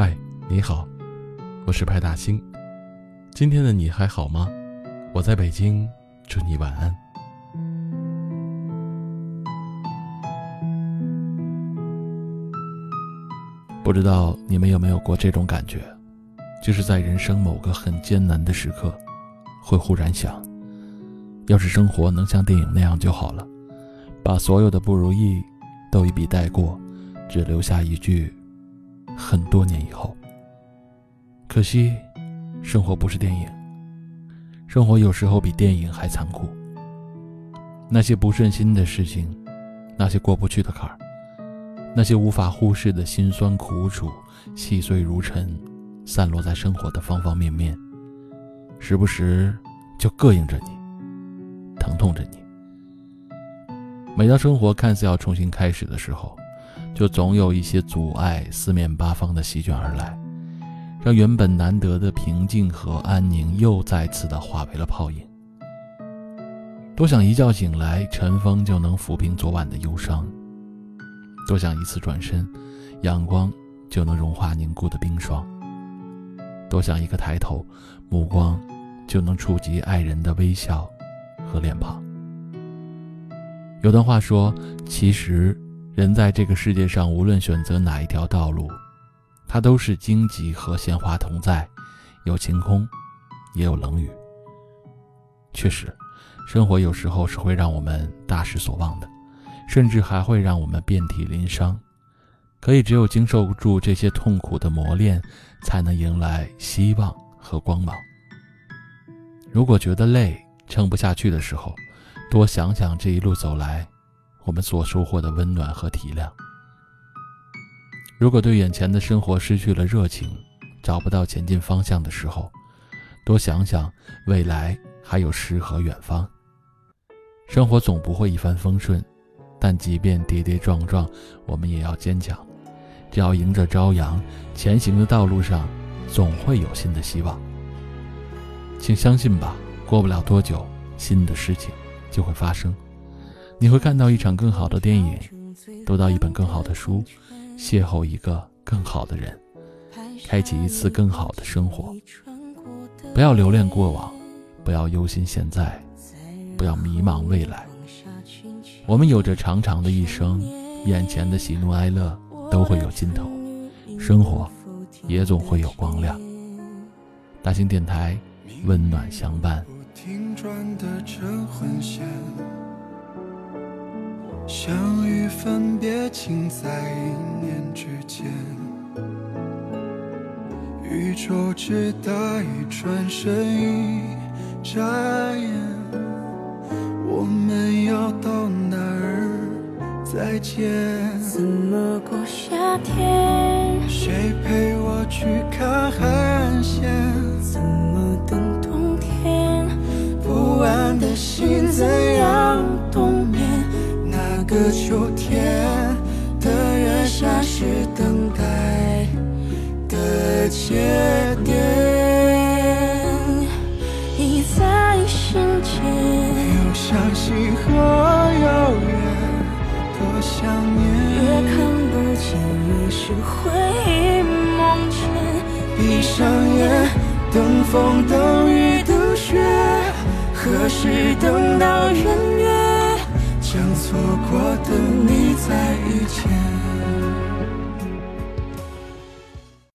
嗨你好，我是派大星。今天的你还好吗？我在北京，祝你晚安。不知道你们有没有过这种感觉，就是在人生某个很艰难的时刻，会忽然想，要是生活能像电影那样就好了，把所有的不如意都一笔带过，只留下一句“很多年以后”。可惜，生活不是电影，生活有时候比电影还残酷。那些不顺心的事情，那些过不去的坎儿。那些无法忽视的辛酸苦楚，细碎如尘，散落在生活的方方面面，时不时就膈应着你，疼痛着你。每当生活看似要重新开始的时候，就总有一些阻碍四面八方的席卷而来，让原本难得的平静和安宁又再次的化为了泡影。多想一觉醒来，晨风就能抚平昨晚的忧伤。多想一次转身，阳光就能融化凝固的冰霜。多想一个抬头，目光就能触及爱人的微笑和脸庞。有段话说，其实人在这个世界上，无论选择哪一条道路，它都是荆棘和鲜花同在，有晴空，也有冷雨。确实，生活有时候是会让我们大失所望的。甚至还会让我们遍体鳞伤，可以只有经受住这些痛苦的磨练，才能迎来希望和光芒。如果觉得累、撑不下去的时候，多想想这一路走来，我们所收获的温暖和体谅。如果对眼前的生活失去了热情，找不到前进方向的时候，多想想未来还有诗和远方。生活总不会一帆风顺。但即便跌跌撞撞，我们也要坚强。只要迎着朝阳前行的道路上，总会有新的希望。请相信吧，过不了多久，新的事情就会发生。你会看到一场更好的电影，读到一本更好的书，邂逅一个更好的人，开启一次更好的生活。不要留恋过往，不要忧心现在，不要迷茫未来。我们有着长长的一生，眼前的喜怒哀乐都会有尽头，生活也总会有光亮。大型电台，温暖相伴。相遇分别，尽在一念之间。宇宙之大，一转身，一眨眼。我们要到哪儿再见？怎么过夏天？谁陪我去的节点。相信和遥远，多想念。越看不见，越是回忆梦牵。闭上眼，等风等雨等雪，何时等到